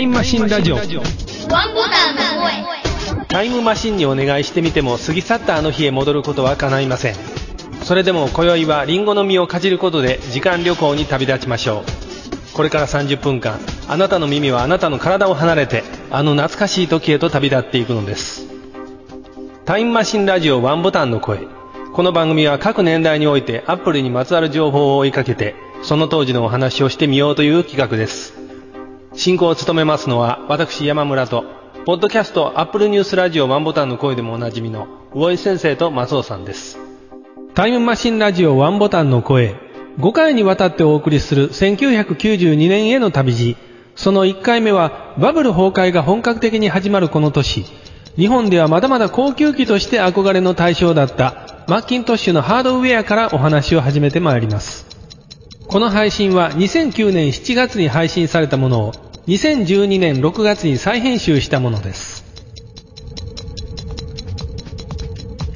イムマシンラジオ。ワンボタンの声。タイムマシンにお願いしてみても過ぎ去ったあの日へ戻ることは叶いません。それでも今宵はリンゴの実をかじることで時間旅行に旅立ちましょう。これから30分間あなたの耳はあなたの体を離れてあの懐かしい時へと旅立っていくのです。タイムマシンラジオワンボタンの声。この番組は各年代においてアップルにまつわる情報を追いかけてその当時のお話をしてみようという企画です進行を務めますのは私山村とポッドキャストアップルニュースラジオワンボタンの声でもおなじみの魚井先生と松尾さんです。タイムマシンラジオワンボタンの声5回にわたってお送りする1992年への旅路。その1回目はバブル崩壊が本格的に始まるこの年。日本ではまだまだ高級機として憧れの対象だったマッキントッシュのハードウェアからお話を始めてまいります。この配信は2009年7月に配信されたものを2012年6月に再編集したものです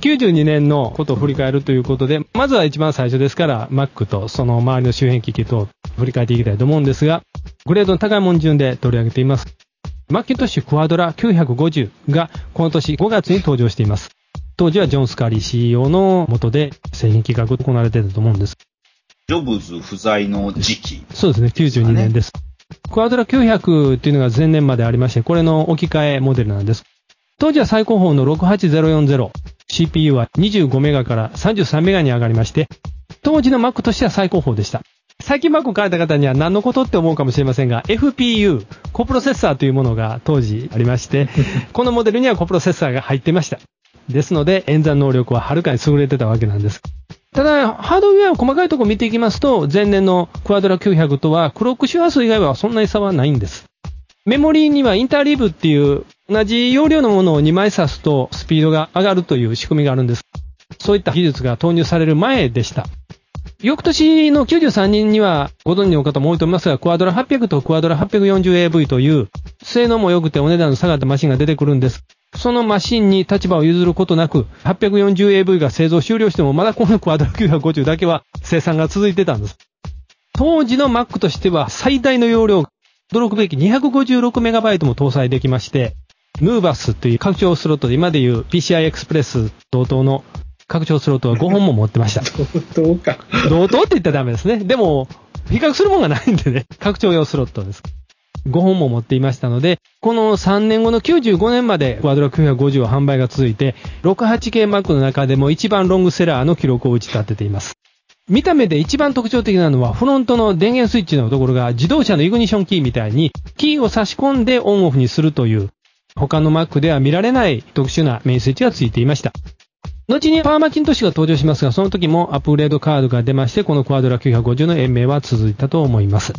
92年のことを振り返るということで、まずは一番最初ですから、Mac とその周りの周辺機器と振り返っていきたいと思うんですが、グレードの高いもん順で取り上げています。マッキントッシュクワドラ950がこの年5月に登場しています。当時はジョン・スカリー CEO の下で製品企画が行われていたと思うんです。ジョブズ不在の時期。そうですね、92年です。クワドラ900っていうのが前年までありまして、これの置き換えモデルなんです。当時は最高峰の68040。CPU は25メガから33メガに上がりまして、当時の Mac としては最高峰でした。最近 Mac を買えた方には何のことって思うかもしれませんが、FPU、コプロセッサーというものが当時ありまして、このモデルにはコプロセッサーが入っていました。ですので、演算能力ははるかに優れてたわけなんです。ただ、ハードウェアを細かいところ見ていきますと、前年のクワドラ900とはクロック周波数以外はそんなに差はないんです。メモリーにはインターリーブっていう同じ容量のものを2枚挿すとスピードが上がるという仕組みがあるんです。そういった技術が投入される前でした。翌年の93年にはご存知の方も多いと思いますが、クワドラ800とクワドラ 840AV という性能も良くてお値段の下がったマシンが出てくるんです。そのマシンに立場を譲ることなく、840AV が製造終了してもまだこのクワドラ950だけは生産が続いてたんです。当時の Mac としては最大の容量、驚くべき 256MB も搭載できまして、ヌーバスという拡張スロットで今でいう PCI エクスプレス同等の拡張スロットは5本も持ってました。どうか。同等って言ったらダメですね。でも、比較するもんがないんでね、拡張用スロットです。5本も持っていましたので、この3年後の95年までクワドラ950は販売が続いて、68系 Mac の中でも一番ロングセラーの記録を打ち立てています。見た目で一番特徴的なのは、フロントの電源スイッチのところが自動車のイグニションキーみたいに、キーを差し込んでオンオフにするという、他の Mac では見られない特殊なメインスイッチがついていました。後にパーマキントッシュが登場しますが、その時もアップグレードカードが出まして、このクワドラ950の延命は続いたと思います。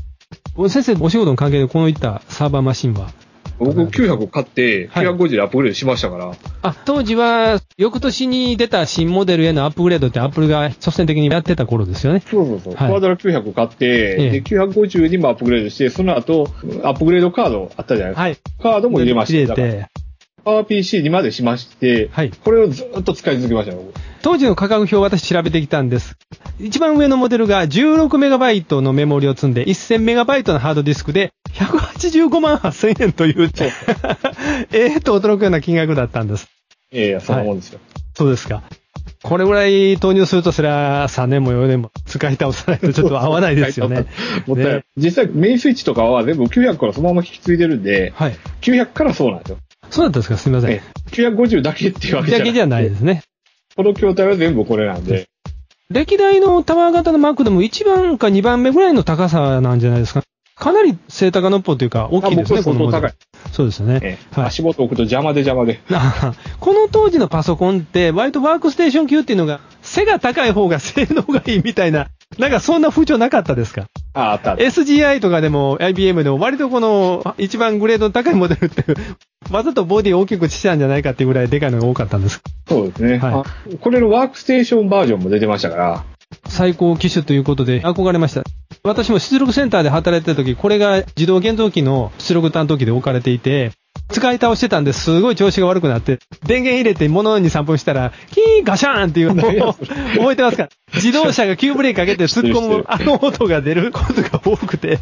先生、お仕事の関係でこういったサーバーマシンは？僕900買って、はい950でアップグレードしましたから、あ、当時は、翌年に出た新モデルへのアップグレードってアップルが率先的にやってた頃ですよね。そうそうそう。はいクワドラ900買って、ええで、950にもアップグレードして、その後、アップグレードカードあったじゃないですか。はい。カードも入れました。入れて、パワー PC にまでしまして、はい。これをずっと使い続けましたよ。僕当時の価格表を私調べてきたんです。一番上のモデルが 16MB のメモリを積んで 1000MB のハードディスクで185万8000円という、ええと驚くような金額だったんです。いやいや、そんなもんですよ。そうですか。これぐらい投入するとそれは3年も4年も使い倒さないとちょっと合わないですよね。ね実際、メインスイッチとかは全部900からそのまま引き継いでるんで、はい。900からそうなんですよ。そうだったんですか？すみません。ええ950だけっていうわけじゃなくてだけじゃないですね。この筐体は全部これなんで、歴代のタワー型のマークでも1番か2番目ぐらいの高さなんじゃないですか？かなり背高のっぽというか大きいですね、この高い。そうですよね。ええはい足元置くと邪魔で邪魔で。あ この当時のパソコンって、割とワークステーション級っていうのが、背が高い方が性能がいいみたいな、なんかそんな風潮なかったですか？あ、あった。?SGI とかでも IBM でも割とこの一番グレードの高いモデルって、わざとボディを大きくしたんじゃないかっていうぐらいでかいのが多かったんです。そうですね、はいあこれのワークステーションバージョンも出てましたから、最高機種ということで憧れました。私も出力センターで働いてた時、これが自動現像機の出力担当機で置かれていて、使い倒してたんですごい調子が悪くなって、電源入れて物に3分したら、キーンガシャーンっていうのを覚えてますか？自動車が急ブレーキかけて突っ込む あの音が出ることが多くて、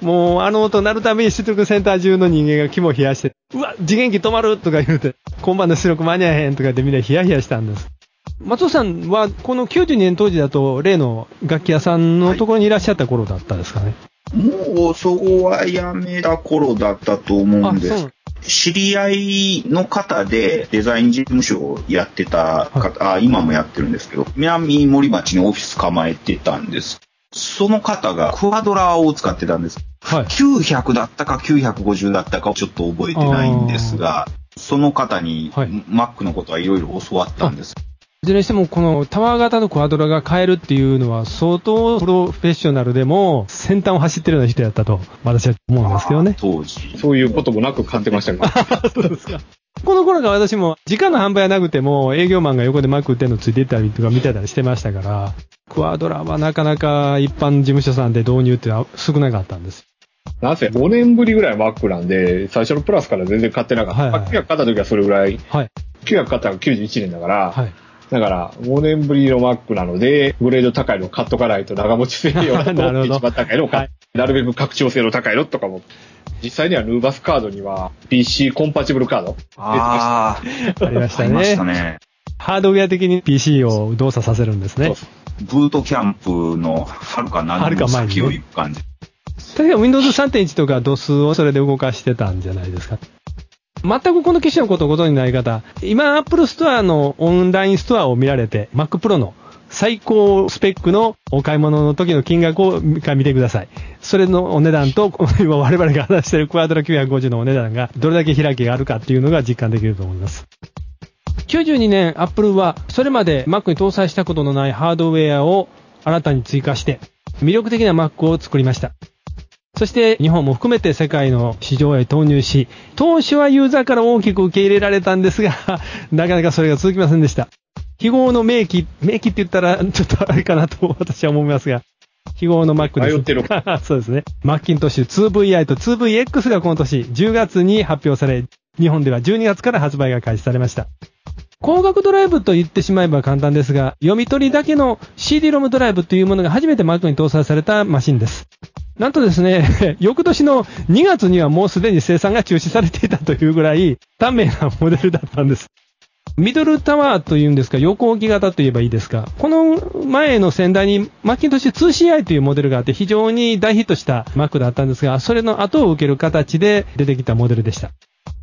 もうあの音鳴るために出力センター中の人間が肝を冷やして、うわ、次元機止まるとか言うて、今晩の出力間に合えへんとか言ってみんなヒヤヒヤしたんです。松尾さんは、この92年当時だと、例の楽器屋さんのところにいらっしゃった頃だったですかね？もう、そこはやめた頃だったと思うんです。知り合いの方でデザイン事務所をやってた方、あ今もやってるんですけど、南森町にオフィス構えてたんです。その方がクワドラを使ってたんです。はい。900だったか950だったかちょっと覚えてないんですが、その方にはい Mac のことはいろいろ教わったんです。いずれにしても、このタワー型のクワドラが買えるっていうのは、相当プロフェッショナルでも、先端を走ってるような人やったと、私は思うんですけどね。当時。そういうこともなく買ってました。そうですか。この頃が私も、時間の販売はなくても、営業マンが横でマック売ってるのついてったりとか見てたりしてましたから、クワドラはなかなか一般事務所さんで導入って少なかったんです。なんせ5年ぶりぐらい Mac なんで、最初のプラスから全然買ってなかった。はいはい900買った時はそれぐらい、はい。900買ったのが91年だから、はい。だから5年ぶりの Mac なので、グレード高いの買っとかないと長持ちせえよなと思って一番高いのを買っはいなるべく拡張性の高いのとかも。実際にはヌーバスカードには PC コンパチブルカードああ、ありましたありましたね。ね。ハードウェア的に PC を動作させるんですね。ブートキャンプのはるか何の先を行く感じ。確か Windows 3.1とか DOS をそれで動かしてたんじゃないですか。全くこの機種のことをご存じない方、今 Apple Store のオンラインストアを見られて、Mac Pro の最高スペックのお買い物の時の金額を見てください。それのお値段と、今我々が話しているクワドラ950のお値段がどれだけ開きがあるかっていうのが実感できると思います。92年 Apple はそれまで Mac に搭載したことのないハードウェアを新たに追加して魅力的な Mac を作りました。そして日本も含めて世界の市場へ投入し、当初はユーザーから大きく受け入れられたんですが、なかなかそれが続きませんでした。記号の名機、名機って言ったらちょっとあれかなと私は思いますが、記号の Mac です。迷ってる そうですね。マッキントッシュ 2VI と 2VX がこの年10月に発表され、日本では12月から発売が開始されました。光学ドライブと言ってしまえば簡単ですが、読み取りだけの CD-ROM ドライブというものが初めて Mac に搭載されたマシンです。なんとですね、翌年の2月にはもうすでに生産が中止されていたというぐらい、短命なモデルだったんです。ミドルタワーというんですか、横置き型といえばいいですか。この前の先代にマッキントッシュ 2CI というモデルがあって非常に大ヒットしたマックだったんですが、それの後を受ける形で出てきたモデルでした。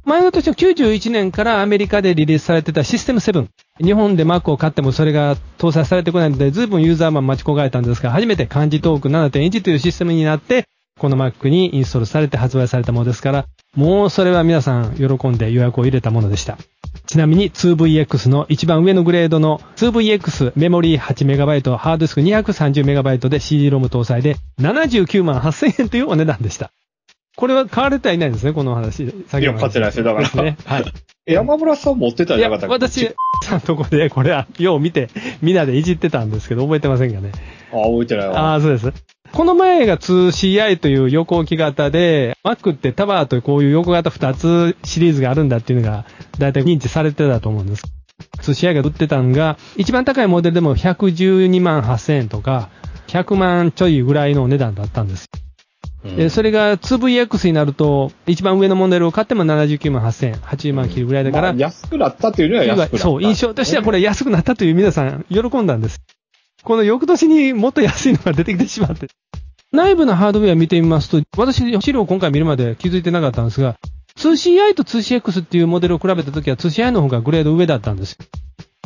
前の年の91年からアメリカでリリースされてたシステム7。日本で Mac を買ってもそれが搭載されてこないので、随分ユーザーマン待ち焦がれたんですが、初めて漢字トーク7.1というシステムになって、この Mac にインストールされて発売されたものですから、もうそれは皆さん喜んで予約を入れたものでした。ちなみに 2VX の一番上のグレードの 2VX メモリー 8MB、ハードディスク 230MB で CD-ROM 搭載で79万8000円というお値段でした。これは買われてはいないんですね、この話。先いや買ってないですよだからですね。はい。山村さん持ってたんじゃなかったっけ？私、さんとこで、これは、よう見て、みんなでいじってたんですけど、覚えてませんかね。あ、覚えてないあわ。あ、そうです。この前が 2CI という横置き型で、Mac ってタワーというこういう横型2つシリーズがあるんだっていうのが、だいたい認知されてたと思うんです。2CI が売ってたんが、一番高いモデルでも112万8000円とか、100万ちょいぐらいのお値段だったんです。で、それが 2VX になると、一番上のモデルを買っても79万8000円、80万切るぐらいだから、まあ安くなったというのは安く。そう、印象としてはこれ安くなったという皆さん喜んだんです。この翌年にもっと安いのが出てきてしまって。内部のハードウェア見てみますと、私、資料を今回見るまで気づいてなかったんですが、2CI と 2CX っていうモデルを比べたときは 2CI の方がグレード上だったんです。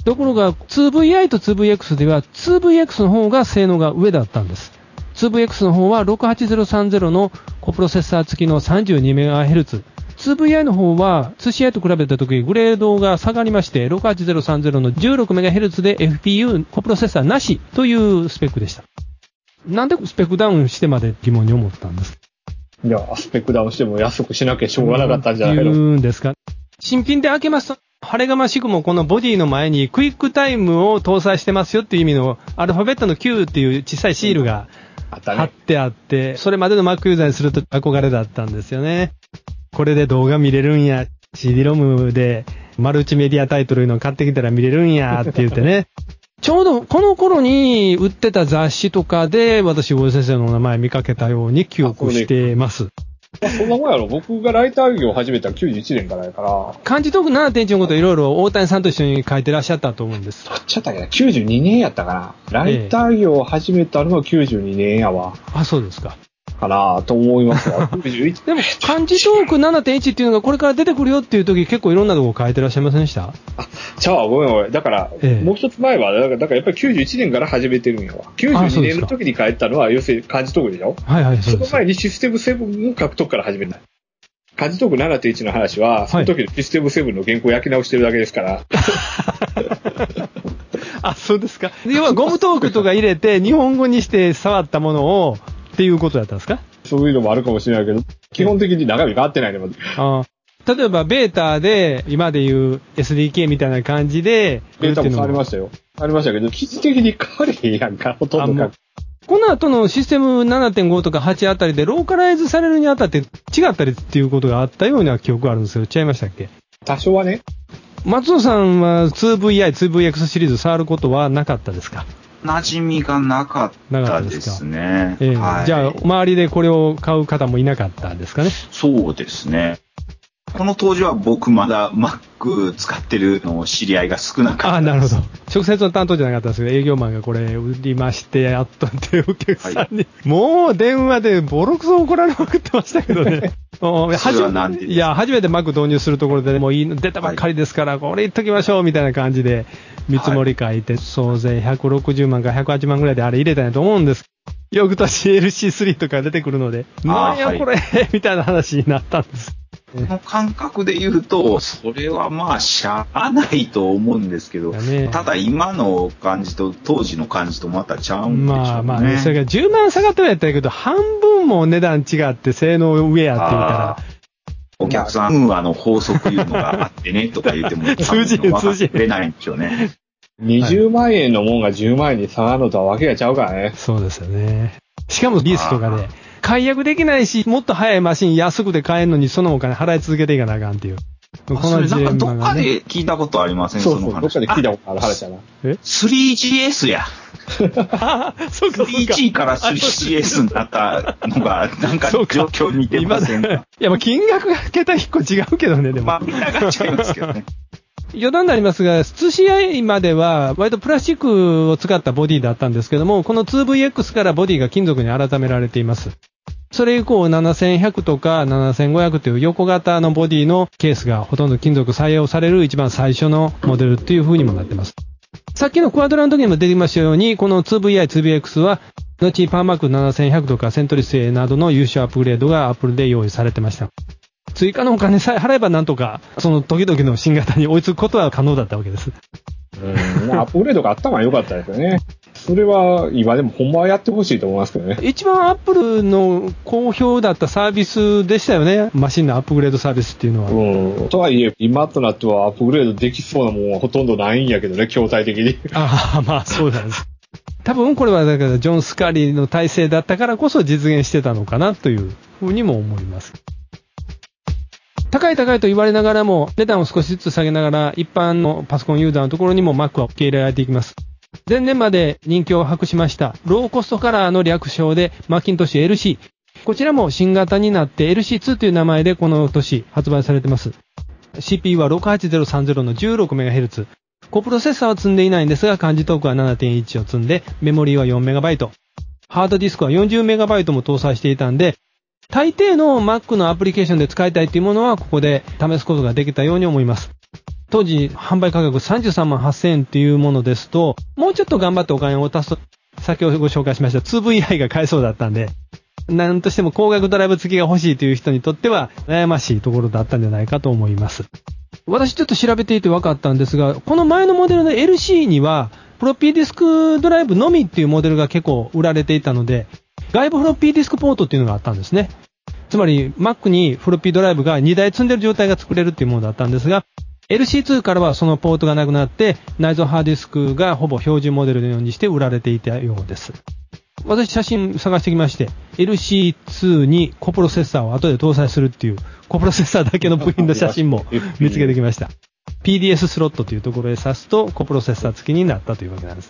ところが 2VI と 2VX では 2VX の方が性能が上だったんです。2VX の方は68030のコプロセッサー付きの 32MHz。2VI の方は 2CI と比べたときグレードが下がりまして68030の 16MHz で FPU コプロセッサーなしというスペックでした。なんでスペックダウンしてまで疑問に思ったんですいや、スペックダウンしても安くしなきゃしょうがなかったんじゃない言の。うんですか？新品で開けますと、晴れがましくもこのボディの前にクイックタイムを搭載してますよっていう意味のアルファベットの Q っていう小さいシールがあったね。てあって、それまでの Mac ユーザーにすると憧れだったんですよね。これで動画見れるんや、CD-ROM でマルチメディアタイトルの買ってきたら見れるんやって言ってね。ちょうどこの頃に売ってた雑誌とかで、私、大江先生のお名前見かけたように記憶してます。まあそんなもんやろ。僕がライター業を始めたの91年からやから。漢字トーク7.1のこといろいろ大谷さんと一緒に書いてらっしゃったと思うんですど。っちやったっけな ?92 年やったかな。ライター業を始めたのは92年やわ。あ、そうですか。かなと思いますわ。91でも、漢字トーク7.1っていうのがこれから出てくるよっていう時結構いろんなとこ書いてらっしゃいませんでした？ちゃうわ、ごめんごめん。だから、ええもう一つ前は、だから、だからやっぱり91年から始めてるんやわ。あ92そうですか年の時に書いたのは、要するに漢字トークでしょ？はいはい、そです。そうの前にシステム7を書くとこから始めた。漢字トーク7.1の話は、その時のシステム7の原稿を焼き直してるだけですから。あ、そうですか。要はゴムトークとか入れて日本語にして触ったものをっていうことだったんですか？そういうのもあるかもしれないけど、基本的に中身変わってないね。まずあ例えば、ベータで、今でいう SDK みたいな感じで、データも変わりまししたよ。変わりましたけど、記事的に変われへんやんか、ほとんどが。この後のシステム7.5とか8あたりでローカライズされるにあたって違ったりっていうことがあったような記憶があるんですけど、違いましたっけ？多少はね。松尾さんは 2VI、2VX シリーズ触ることはなかったですか？馴染みがなかったですね。ええはい、じゃあ、周りでこれを買う方もいなかったんですかねそうですね。この当時は僕まだ Mac 使ってるの知り合いが少なかったああ、なるほどど。。直接の担当じゃなかったんですけど、営業マンがこれ売りまして、やっとってお客さんに、もう電話でボロクソ怒られまくってましたけどね。もうそれはなんでですか？いや、初めて Mac 導入するところで、もういいの出たばっかりですから、これ言っときましょう、みたいな感じで、見積もり書いて、総勢160万か108万ぐらいであれ入れたんやと思うんです。翌年 LC3 とか出てくるので、なんやこれ、みたいな話になったんです。この感覚で言うと、それはまあ、しゃあないと思うんですけど、だねただ今の感じと当時の感じとまたちゃうんでしょうね。まあまあね、それが10万下がってはやったけど、半分も値段違って性能上やって言ったらあ、お客さん、運和の法則いうのがあってね、とか言っても、通じる通じれないんでしょうね。20万円のもんが10万円に下がるのとはわけがちゃうからね。そうですよね。しかもリースとかで、解約できないし、もっと早いマシン安くて買えるのに、そのお金払い続けていかなあかんっていう。こそれジレンなんかどっか。で聞いたことありません？そうそう、の話どっかで聞いたことある話やな。3GS や。あそうかそうか。3G から 3GS になったのが、なんか状況似てません今かいや、まあ金額が桁一個違うけどね、でも。まあ、みんなが違いますけどね。余談になりますが、通試合までは、割とプラスチックを使ったボディだったんですけども、この 2VX からボディが金属に改められています。それ以降、7100とか7500という横型のボディのケースがほとんど金属採用される一番最初のモデルっていう風にもなってます。さっきのクワドラの時にも出てましたように、この 2VI、2VX は、後にパーマーク7100とかセントリス A などの優秀アップグレードがアップルで用意されてました。追加のお金さえ払えばなんとか、その時々の新型に追いつくことは可能だったわけです。うん。アップグレードがあったのが良かったですよね。それは、今でもほんまはやってほしいと思いますけどね。一番アップルの好評だったサービスでしたよね。マシンのアップグレードサービスっていうのは。うん。とはいえ、今となってはアップグレードできそうなもんはほとんどないんやけどね、筐体的に。ああ、まあそうなんです。多分これはだからジョン・スカリーの体制だったからこそ実現してたのかなというふうにも思います。高い高いと言われながらも、値段を少しずつ下げながら、一般のパソコンユーザーのところにも Mac は受け入れられていきます。前年まで人気を博しました、ローコストカラーの略称で、マッキントッシュ LC。こちらも新型になって LC2 という名前でこの年発売されています。CPU は68030の 16MHz。コプロセッサーは積んでいないんですが、漢字トークは7.1を積んで、メモリーは 4MB。ハードディスクは 40MB も搭載していたんで、大抵の Mac のアプリケーションで使いたいというものは、ここで試すことができたように思います。当時、販売価格33万8000円っていうものですと、もうちょっと頑張ってお金を足すと、先ほどご紹介しました 2VI が買えそうだったんで、なんとしても高額ドライブ付きが欲しいという人にとっては悩ましいところだったんじゃないかと思います。私ちょっと調べていて分かったんですが、この前のモデルの LC には、フロッピーディスクドライブのみっていうモデルが結構売られていたので、外部フロッピーディスクポートっていうのがあったんですね。つまり、Mac にフロッピードライブが2台積んでる状態が作れるっていうものだったんですが、LC2 からはそのポートがなくなって、内蔵ハードディスクがほぼ標準モデルのようにして売られていたようです。私写真探してきまして、LC2 にコプロセッサーを後で搭載するっていう、コプロセッサーだけの部品の写真も 見つけてきました。PDS スロットというところへ挿すと、コプロセッサー付きになったというわけなんです。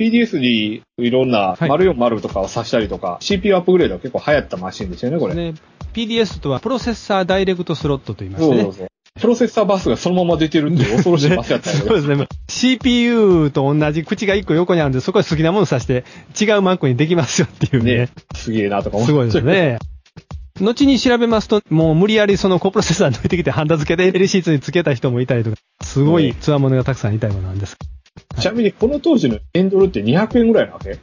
PDS にいろんなはい040とかを挿したりとか、CPU アップグレードは結構流行ったマシンですよね、これ。ね、PDS とはプロセッサーダイレクトスロットと言いましてね。そうそうそう。プロセッサーバスがそのまま出てるっていう恐ろしいバスやったんやけど。そうですね。CPU と同じ口が1個横にあるんで、そこに好きなもの挿して、違う Mac にできますよっていうね。ね。すげえなとか思って。すごいです。ね。後に調べますと、もう無理やりそのコプロセッサー抜いてきてハンダ付けで LC2 につけた人もいたりとか、すごい強者がたくさんいたようなんです。ちなみにこの当時のエンドルって200円ぐらいなわけ？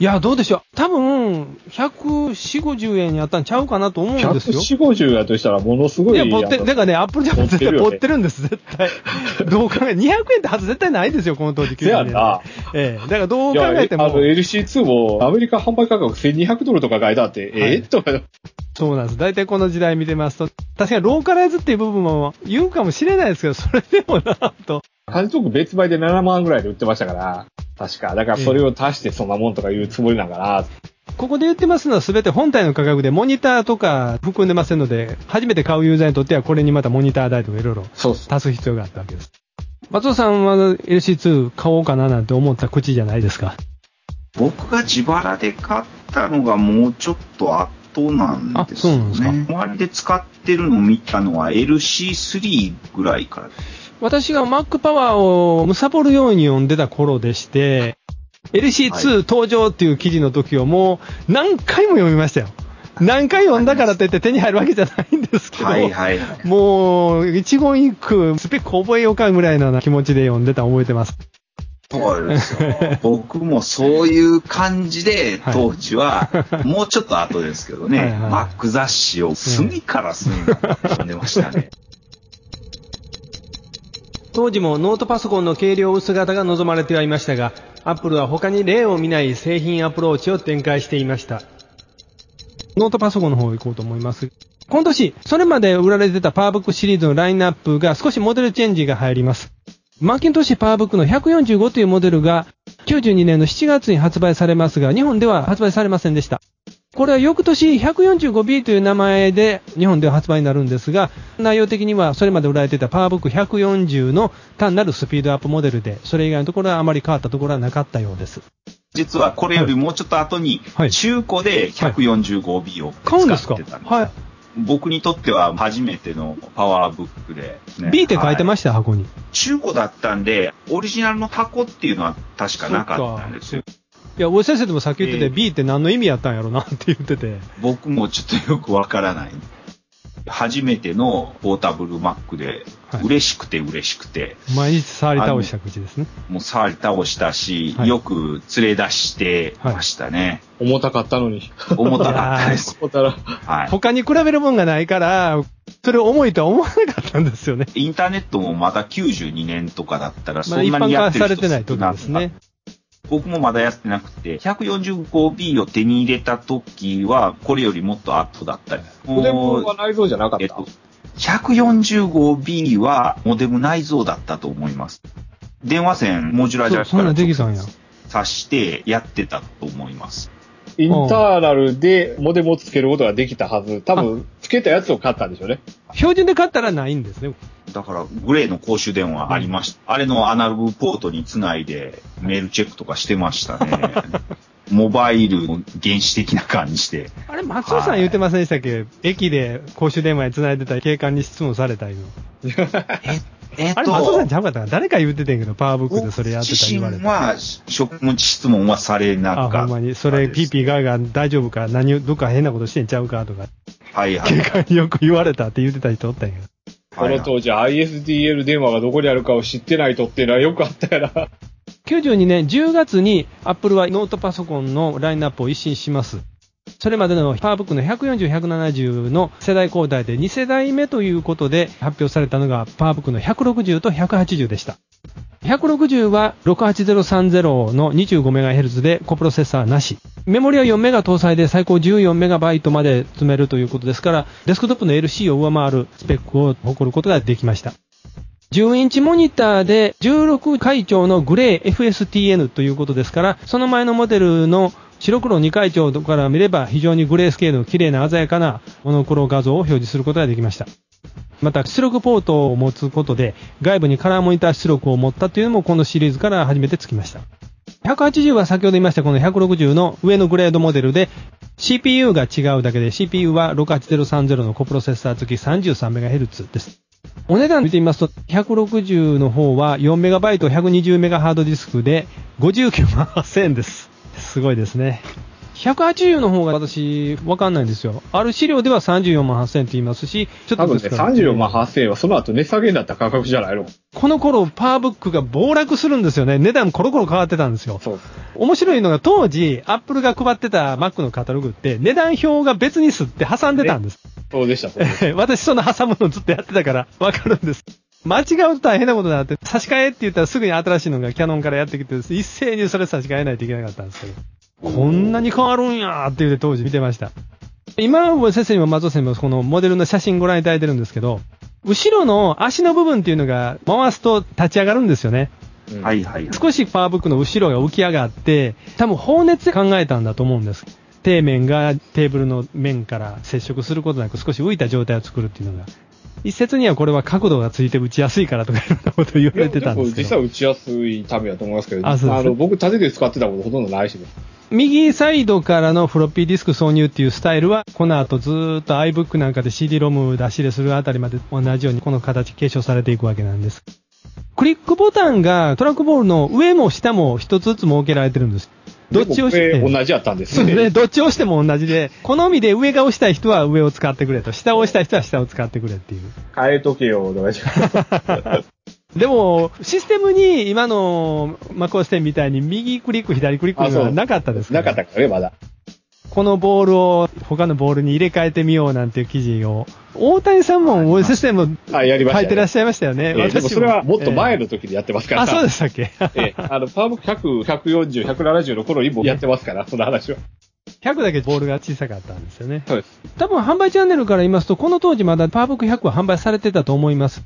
いや、どうでしょう。多分、140、50円にあったんちゃうかなと思うんですよ。140、50やとしたらものすごい。いや、持って、だからね、アップルジャパン絶対持持ってるよねってるんです、絶対。どう考え、200円ってはず絶対ないですよ、この当時。せやんな。ええ。だからどう考えてもあの、LC2 もアメリカ販売価格1200ドルとか書いてあって、はいえーとか、そうなんです。大体この時代見てますと、確かにローカライズっていう部分も言うかもしれないですけど、それでもなと。カジトーク別売で7万ぐらいで売ってましたから、確か。だからそれを足してそんなもんとか言うつもりなんかな。ここで言ってますのは全て本体の価格でモニターとか含んでませんので、初めて買うユーザーにとってはこれにまたモニター代とかいろいろ。足す必要があったわけです。松尾さんは LC2 買おうかななんて思った口じゃないですか？僕が自腹で買ったのがもうちょっと後なんですあそうなんですかね。周りで使ってるのを見たのは LC3 ぐらいから。私が Mac パワーを貪るように読んでた頃でして、LC2 登場っていう記事の時をもう何回も読みましたよ。何回読んだからといって手に入るわけじゃないんですけど、はいはいはい。もう一言一句スペック覚えようかぐらいの気持ちで読んでたの覚えてます。そうですよ。僕もそういう感じで、はい当時は、もうちょっと後ですけどね、はいはいマック雑誌を隅から隅まで読んでましたね。当時もノートパソコンの軽量薄型が望まれてはいましたが、アップルは他に例を見ない製品アプローチを展開していました。ノートパソコンの方行こうと思います。今年、それまで売られてたパワーブックシリーズのラインナップが少しモデルチェンジが入ります。マーキントッシュパワーブックの145というモデルが92年の7月に発売されますが、日本では発売されませんでした。これは翌年 145B という名前で日本では発売になるんですが、内容的にはそれまで売られていたパワーブック140の単なるスピードアップモデルで、それ以外のところはあまり変わったところはなかったようです。実はこれよりもうちょっと後にはい、中古で 145B を買うんですか使ってたんですはい。僕にとっては初めてのパワーブックで、ね B って書いてましした、箱に。中古だったんで、オリジナルの箱っていうのは確かなかったんですよ。いや、先生でもさっき言ってて、ええ B って何の意味やったんやろなって言ってて。僕もちょっとよくわからない。初めてのポータブル Mac ではい、嬉しくて嬉しくて、毎日触り倒した口ですね。もう触り倒したし、はいよく連れ出してましたね。重たかったのに。重たかったです。重たら。はい。他に比べるもんがないから、それを重いとは思わなかったんですよね。インターネットもまだ92年とかだったら、そんなに般化やってる人されてない時少なですね。僕もまだやってなくて、145B を手に入れた時は、これよりもっと後だったり。モデムは内蔵じゃなかった？えっと、145B はモデム内蔵だったと思います。電話線、モジュラージャックそそんなんできたんや。挿してやってたと思います。インターナルでモデムをつけることができたはず。多分、つけたやつを買ったんでしょうね。標準で買ったらないんですね。だから、グレーの公衆電話ありました。あれのアナログポートにつないでメールチェックとかしてましたね。モバイルの原始的な感じで。あれ、松尾さん言ってませんでしたっけ？駅で公衆電話に繋いでた警官に質問されたいうの。え、えっあれ、松尾さんちゃうかったかな？誰か言っててんけど、パワーブックでそれやってた言われて。自身は職務質問はされなかあ、った。ほんまに。それ、ピーピーガーガー大丈夫か？何を、どっか変なことしてんちゃうかとか、はいはい。警官によく言われたって言ってた人おったんやけど。この当時 ISDL 電話がどこにあるかを知ってないとっていうのはよくあったよな。92年10月に Apple はノートパソコンのラインナップを一新します。それまでのパワーブックの140、170の世代交代で2世代目ということで発表されたのがパワーブックの160と180でした。160は68030の 25MHz でコプロセッサーなし。メモリは 4MB 搭載で最高 14MB まで積めるということですから、デスクトップの LC を上回るスペックを誇ることができました。10インチモニターで16回調のグレー FSTN ということですから、その前のモデルの白黒2回調から見れば非常にグレースケールの綺麗な鮮やかなモノクロ画像を表示することができました。また出力ポートを持つことで、外部にカラーモニター出力を持ったというのもこのシリーズから初めてつきました。180は先ほど言いましたこの160の上のグレードモデルで、CPU が違うだけで CPU は68030のコプロセッサー付き 33MHz です。お値段見てみますと、160の方は 4MB120MB ハードディスクで59万8000円です。すごいですね。180の方が私、わかんないんですよ。ある資料では34万8000って言いますし、ちょっと多分ね、34万8000はその後値下げになった価格じゃないのこの頃、パワーブックが暴落するんですよね。値段コロコロ変わってたんですよ。そう。面白いのが当時、アップルが配ってた Mac のカタログって、値段表が別にすって挟んでたんです。そうでした、私その挟むのずっとやってたからわかるんです。間違うと大変なことになって、差し替えって言ったらすぐに新しいのがキャノンからやってきて、一斉にそれ差し替えないといけなかったんですけど。こんなに変わるんやーって言って当時見てました。今、先生にも松尾先生にもこのモデルの写真ご覧いただいてるんですけど、後ろの足の部分っていうのが回すと立ち上がるんですよね。はいはい、少しパワーブックの後ろが浮き上がって、多分放熱で考えたんだと思うんです。底面がテーブルの面から接触することなく少し浮いた状態を作るっていうのが。一説にはこれは角度がついて打ちやすいからとかいろんなこと言われてたんですけど。実際打ちやすいためだと思いますけど、ああの僕縦で使ってたことほとんどないしね。右サイドからのフロッピーディスク挿入っていうスタイルは、この後ずーっと iBook なんかで CD-ROM 出し入れするあたりまで同じようにこの形継承されていくわけなんです。クリックボタンがトラックボールの上も下も一つずつ設けられてるんです。どっちをして。同じやったんですね。ね。どっちを押しても同じで、好みで上が押したい人は上を使ってくれと、下を押したい人は下を使ってくれっていう。変えとけよ、とかでも、システムに今の MacOS 10みたいに右クリック、左クリックがなかったですか、ね、なかったからね、まだ。このボールを他のボールに入れ替えてみようなんていう記事を、大谷さんもシステム書いてらっしゃいましたよね。えー、でもそれはもっと前の時にやってますから。えー、あ、そうでしたっけ？えー、あの、パワーブック100、140、170の頃にもやってますから、その話は。100だけボールが小さかったんですよね。そうです。多分販売チャンネルから言いますと、この当時まだパワーブック100は販売されてたと思います。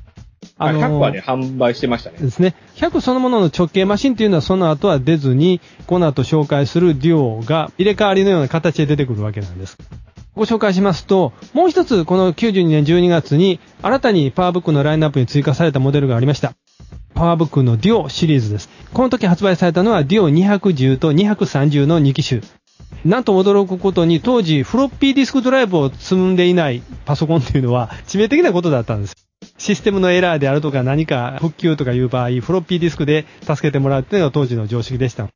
あのー、100はね、販売してましたね。ですね。100そのものの直径マシンっていうのはその後は出ずに、この後紹介するデュオが入れ替わりのような形で出てくるわけなんです。ご紹介しますと、もう一つこの92年12月に新たにパワーブックのラインナップに追加されたモデルがありました。パワーブックのデュオシリーズです。この時発売されたのはデュオ210と230の2機種。なんと驚くことに当時フロッピーディスクドライブを積んでいないパソコンっていうのは致命的なことだったんです。システムのエラーであるとか何か復旧とかいう場合、フロッピーディスクで助けてもらうっていうのが当時の常識でした。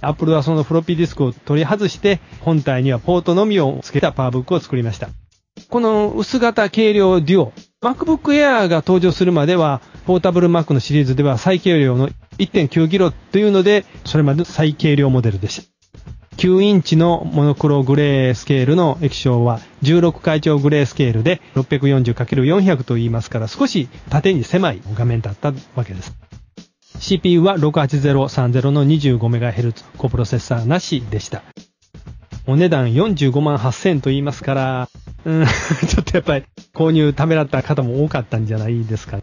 アップルはそのフロッピーディスクを取り外して、本体にはポートのみを付けたパワーブックを作りました。この薄型軽量デュオ、MacBook Air が登場するまでは、ポータブル Mac のシリーズでは最軽量の 1.9kg というので、それまで最軽量モデルでした。9インチのモノクログレースケールの液晶は16回調グレースケールで 640×400 と言いますから少し縦に狭い画面だったわけです。CPU は68030の 25MHz コプロセッサーなしでした。お値段45万8000と言いますから、うん、ちょっとやっぱり購入ためらった方も多かったんじゃないですか。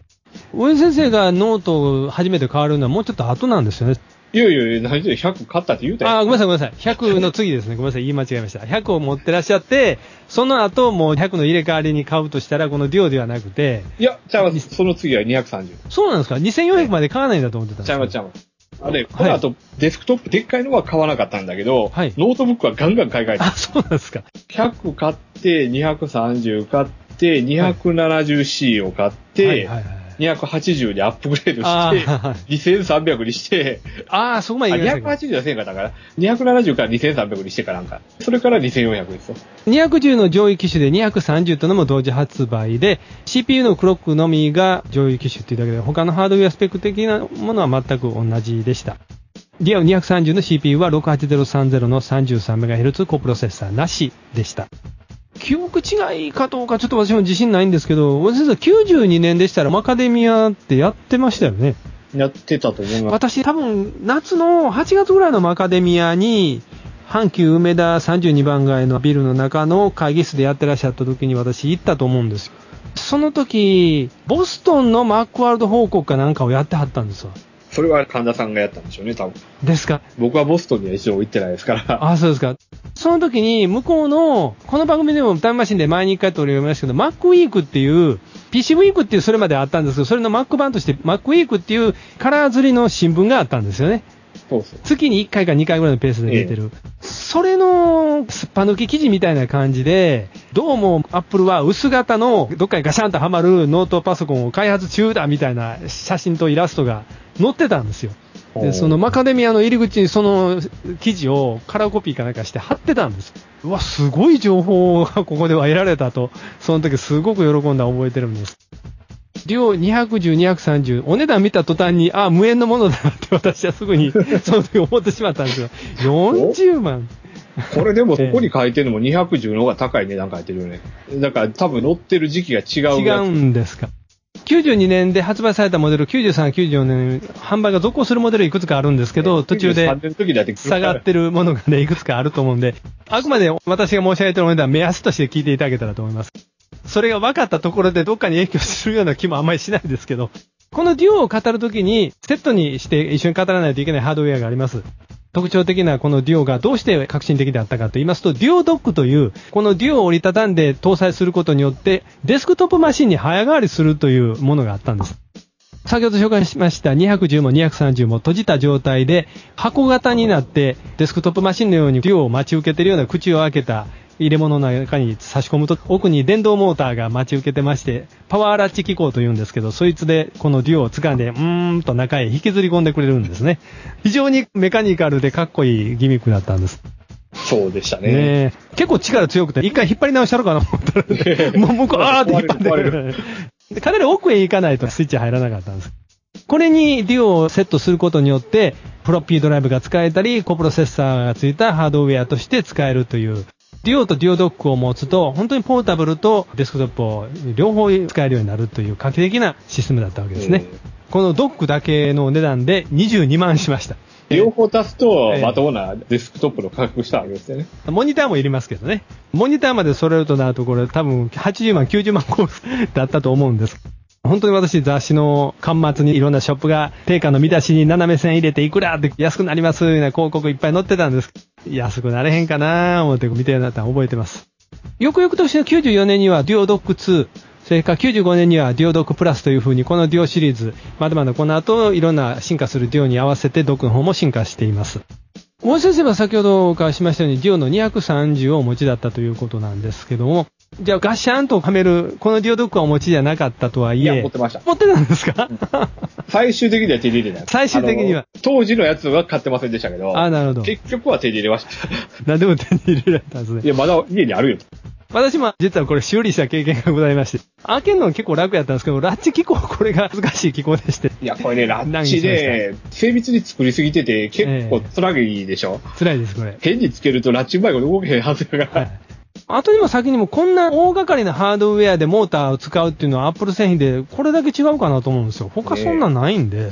大江先生がノートを初めて買わはるのはもうちょっと後なん。ですよね。いやいやいや、何で100買ったって言うたあ、ごめんなさいごめんなさい。100の次ですね。ごめんなさい。言い間違えました。100を持ってらっしゃって、その後もう100の入れ替わりに買うとしたら、このデュオではなくて。いや、ちゃいます。その次は230。そうなんですか ?2400 まで買わないんだと思ってたんですちゃいますちゃいます。あれ、この後、デスクトップ、でっかいのは買わなかったんだけど、はい、ノートブックはガンガン買い替えた。あ、そうなんですか。100買って、230買って、270C を買って、はいはいはいはい280にアップグレードして、2300にして、ああ、そこまで言いま280はせんかったから、270から2300にしてからなんか、それから2400ですよ。210の上位機種で230とのも同時発売で、CPU のクロックのみが上位機種っていうだけで、他のハードウェアスペック的なものは全く同じでした。リアル230の CPU は68030の 33MHz コプロセッサーなしでした。記憶違いかどうかちょっと私も自信ないんですけど、先生92年でしたらマカデミアってやってましたよね。やってたと思います。私多分夏の8月ぐらいのマカデミアに、阪急梅田32番街のビルの中の会議室でやってらっしゃった時に私行ったと思うんですよ。その時、ボストンのマックワールド報告かなんかをやってはったんですわ。それは神田さんがやったんでしょうね、多分。ですか？僕はボストンには一応行ってないですから。あ、そうですか。そその時に向こうの、この番組でもタイムマシンで前に一回取り上げましたけど、Mac ウィークっていう、PC ウィークっていうそれまであったんですけど、それの Mac 版として Mac ウィークっていうカラー釣りの新聞があったんですよね。そうそう月に1回か2回ぐらいのペースで出てる。ええ、それのすっぱ抜き記事みたいな感じで、どうもアップルは薄型のどっかにガシャンとはまるノートパソコンを開発中だみたいな写真とイラストが載ってたんですよ。で、そのマカデミアの入り口にその記事をカラーコピーかなんかして貼ってたんです。うわ、すごい情報がここでは得られたと、その時すごく喜んだ覚えてるんです。量210、230、お値段見た途端に、あ、無縁のものだなって私はすぐに、その時思ってしまったんですよ。40万。これでもそこに書いてるのも210の方が高い値段書いてるよね。だから多分乗ってる時期が違う。違うんですか。92年で発売されたモデル、93、94年、販売が続行するモデルいくつかあるんですけど、途中で下がってるものがね、いくつかあると思うんで、あくまで私が申し上げてるお値段目安として聞いていただけたらと思います。それが分かったところでどっかに影響するような気もあんまりしないですけど、このデュオを語るときに、セットにして一緒に語らないといけないハードウェアがあります。特徴的なこのデュオがどうして革新的であったかと言いますと、デュオドックという、このデュオを折りたたんで搭載することによって、デスクトップマシンに早変わりするというものがあったんです。先ほど紹介しました210も230も閉じた状態で箱型になってデスクトップマシンのようにデュオを待ち受けているような口を開けた入れ物の中に差し込むと奥に電動モーターが待ち受けてまして、パワーラッチ機構と言うんですけど、そいつでこのデュオを掴んで、うーんと中へ引きずり込んでくれるんですね。非常にメカニカルでかっこいいギミックだったんです。そうでしたね。ね結構力強くて、一回引っ張り直したのかなと思ったら、もう向こう、あーって引っ張ってくる。かなり奥へ行かないとスイッチ入らなかったんです。これにデュオをセットすることによって、フロッピードライブが使えたり、コプロセッサーがついたハードウェアとして使えるという、デュオとデュオドックを持つと、本当にポータブルとデスクトップを両方使えるようになるという画期的なシステムだったわけですね。このドックだけの値段で22万しました。両方足すと、まともなデスクトップの価格したわけですよね。モニターもいりますけどね。モニターまで揃えるとなると、これ多分80万、90万コースだったと思うんです。本当に私雑誌の端末にいろんなショップが定価の見出しに斜め線入れていくらって安くなりますような広告いっぱい載ってたんです。安くなれへんかなー思って見てるなったら覚えてます。よくよくとして94年にはデュオドック2、それから95年にはデュオドックプラスという風にこのデュオシリーズ、まだまだこの後いろんな進化するデュオに合わせてドックの方も進化しています。大先生は先ほどお伺いしましたようにデュオの230をお持ちだったということなんですけども、じゃあガッシャンとはめる、このディオドックはお持ちじゃなかったとはいえ。いや、持ってました。持ってたんですか？最終的には手に入れない。最終的には。当時のやつは買ってませんでしたけど。あなるほど。結局は手に入れました。何でも手に入れられたんですね。いや、まだ家にあるよ。私も実はこれ修理した経験がございまして、開けるのは結構楽やったんですけど、ラッチ機構、これが難しい機構でして。いや、これね、ラッチで、精密に作りすぎてて、結構辛いでしょ、えー、辛いです、これ。変につけるとラッチうまいこと動けへんはずやから。はい後にも先にもこんな大掛かりなハードウェアでモーターを使うっていうのはアップル製品でこれだけ違うかなと思うんですよ。他そんなないんで。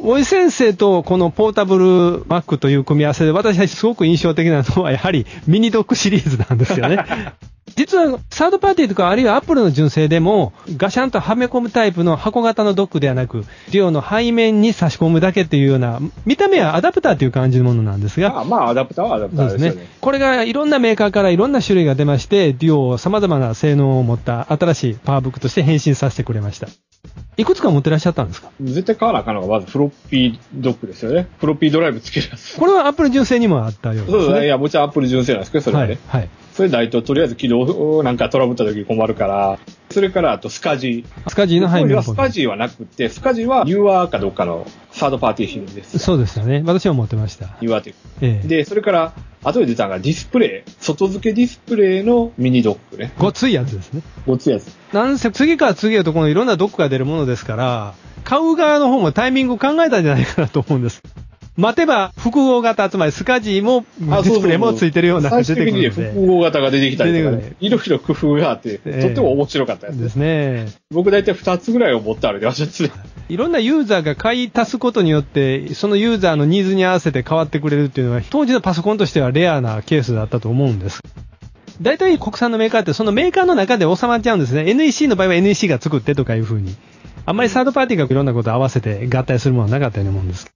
大井先生とこのポータブル Mac という組み合わせで私たちすごく印象的なのはやはりミニドックシリーズなんですよね。実は、サードパーティーとか、あるいはアップルの純正でも、ガシャンとはめ込むタイプの箱型のドックではなく、デュオの背面に差し込むだけっていうような、見た目はアダプターという感じのものなんですが。あまあ、アダプターはアダプターですね。ね。これがいろんなメーカーからいろんな種類が出まして、デュオを様々な性能を持った新しいパワーブックとして変身させてくれました。いくつか持ってらっしゃったんですか？絶対買わなあかんのが、まずフロッピードックですよね。フロッピードライブつけるやつ。これはアップル純正にもあったようですね。そうですね。いや、もちろんアップル純正なんですけど、それはね。はい。はい、それないと、とりあえず起動なんかトラブった時困るから、それからあとスカジー。スカジーの背面スカジーはなくて、スカジーは UR かどっかのサードパーティー品です。そうですよね。私は持ってました。UR という。ええ、で、それから、後で出たのがディスプレイ。外付けディスプレイのミニドックね。ごついやつですね。ごついやつ。なんせ次から次へとこのいろんなドックが出るものですから、買う側の方もタイミング考えたんじゃないかなと思うんです。待てば複合型、つまりスカジーもディスプレイもついてるような出てくるんで。複合型が出てきたりとかね、いろいろ工夫があって、とっても面白かったやつですね。僕大体2つぐらいを持ってあるで、私はいろんなユーザーが買い足すことによって、そのユーザーのニーズに合わせて変わってくれるっていうのは、当時のパソコンとしてはレアなケースだったと思うんです。大体国産のメーカーってそのメーカーの中で収まっちゃうんですね。NEC の場合は NEC が作ってとかいう風に。あんまりサードパーティーがいろんなことを合わせて合体するものはなかったように思うんです。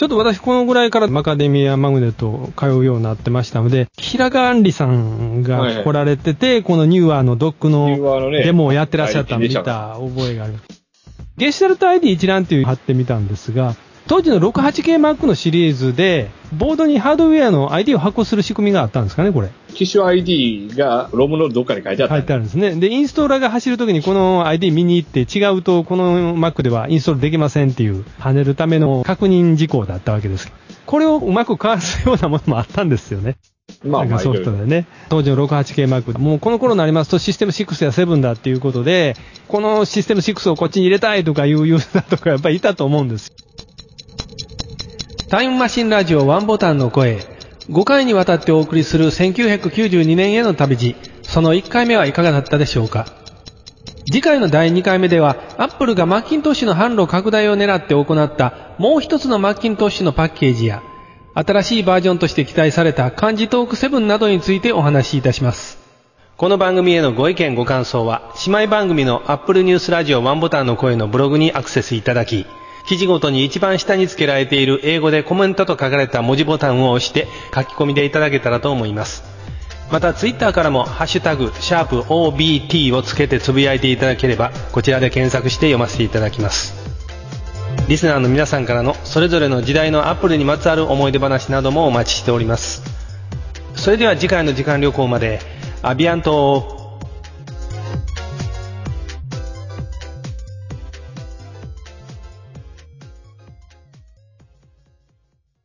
ちょっと私このぐらいからマカデミアマグネット通うようになってましたので、平川杏里さんが来られてて、はいはい、このニューアーのドックのデモをやってらっしゃったのを見た覚えがあります。ゲシュタルト ID 一覧っていう貼ってみたんですが、当時の 68K のシリーズで、ボードにハードウェアの ID を発行する仕組みがあったんですかね、これ。機種 ID がロムのどっかに書いてあった。書いてあるんですね。で、インストーラーが走るときにこの ID 見に行って違うとこの Mac ではインストールできませんっていう跳ねるための確認事項だったわけです。これをうまくかわすようなものもあったんですよね。まあ、なんかソフトでね。当時の 68K マーク。もうこの頃になりますとシステム6や7だっていうことで、このシステム6をこっちに入れたいとかいうユーザーとかやっぱりいたと思うんです。タイムマシンラジオワンボタンの声。5回にわたってお送りする1992年への旅路。その1回目はいかがだったでしょうか次回の第2回目では、アップルがマッキントッシュの販路拡大を狙って行ったもう一つのマッキントッシュのパッケージや、新しいバージョンとして期待された漢字トーク7などについてお話しいたします。この番組へのご意見ご感想は、姉妹番組の Apple News ラジオワンボタンの声のブログにアクセスいただき、記事ごとに一番下に付けられている英語でコメントと書かれた文字ボタンを押して書き込みでいただけたらと思います。またツイッターからもハッシュタグ、シャープ OBT をつけてつぶやいていただければ、こちらで検索して読ませていただきます。リスナーの皆さんからのそれぞれの時代のアップルにまつわる思い出話などもお待ちしております。それでは次回の時間旅行まで、アビアント